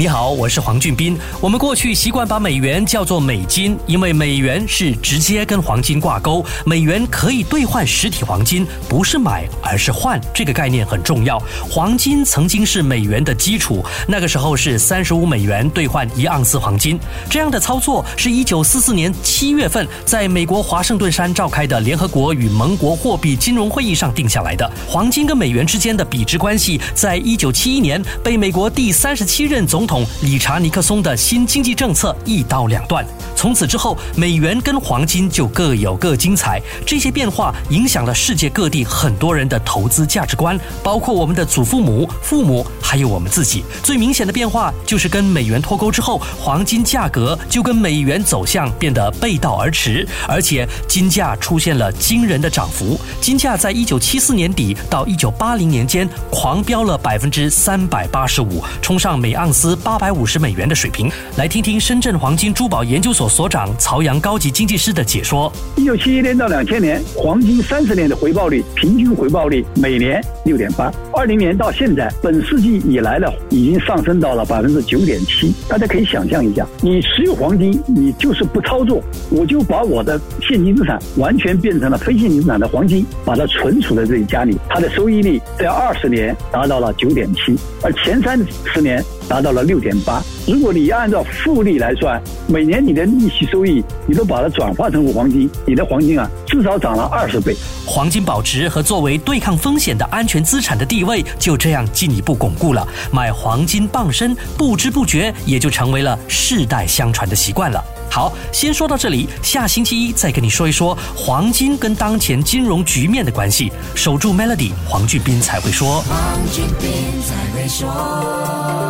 你好，我是黄俊斌。我们过去习惯把美元叫做美金，因为美元是直接跟黄金挂钩，美元可以兑换实体黄金，不是买而是换，这个概念很重要。黄金曾经是美元的基础，那个时候是三十五美元兑换一盎司黄金。这样的操作是一九四四年七月份在美国华盛顿山召开的联合国与盟国货币金融会议上定下来的。黄金跟美元之间的比值关系，在一九七一年被美国第三十七任总统统理查尼克松的新经济政策一刀两断。从此之后，美元跟黄金就各有各精彩。这些变化影响了世界各地很多人的投资价值观，包括我们的祖父母、父母，还有我们自己。最明显的变化就是跟美元脱钩之后，黄金价格就跟美元走向变得背道而驰，而且金价出现了惊人的涨幅。金价在一九七四年底到一九八零年间狂飙了百分之三百八十五，冲上每盎司。八百五十美元的水平，来听听深圳黄金珠宝研究所所长曹阳高级经济师的解说。一九七一年到两千年，黄金三十年的回报率平均回报率每年六点八。二零年到现在，本世纪以来的已经上升到了百分之九点七。大家可以想象一下，你持有黄金，你就是不操作，我就把我的现金资产完全变成了非现金资产的黄金，把它存储在这里家里，它的收益率在二十年达到了九点七，而前三十年。达到了六点八。如果你按照复利来算，每年你的利息收益，你都把它转化成黄金，你的黄金啊，至少涨了二十倍。黄金保值和作为对抗风险的安全资产的地位就这样进一步巩固了。买黄金傍身，不知不觉也就成为了世代相传的习惯了。好，先说到这里，下星期一再跟你说一说黄金跟当前金融局面的关系。守住 Melody，黄俊斌才会说。黄俊斌才会说。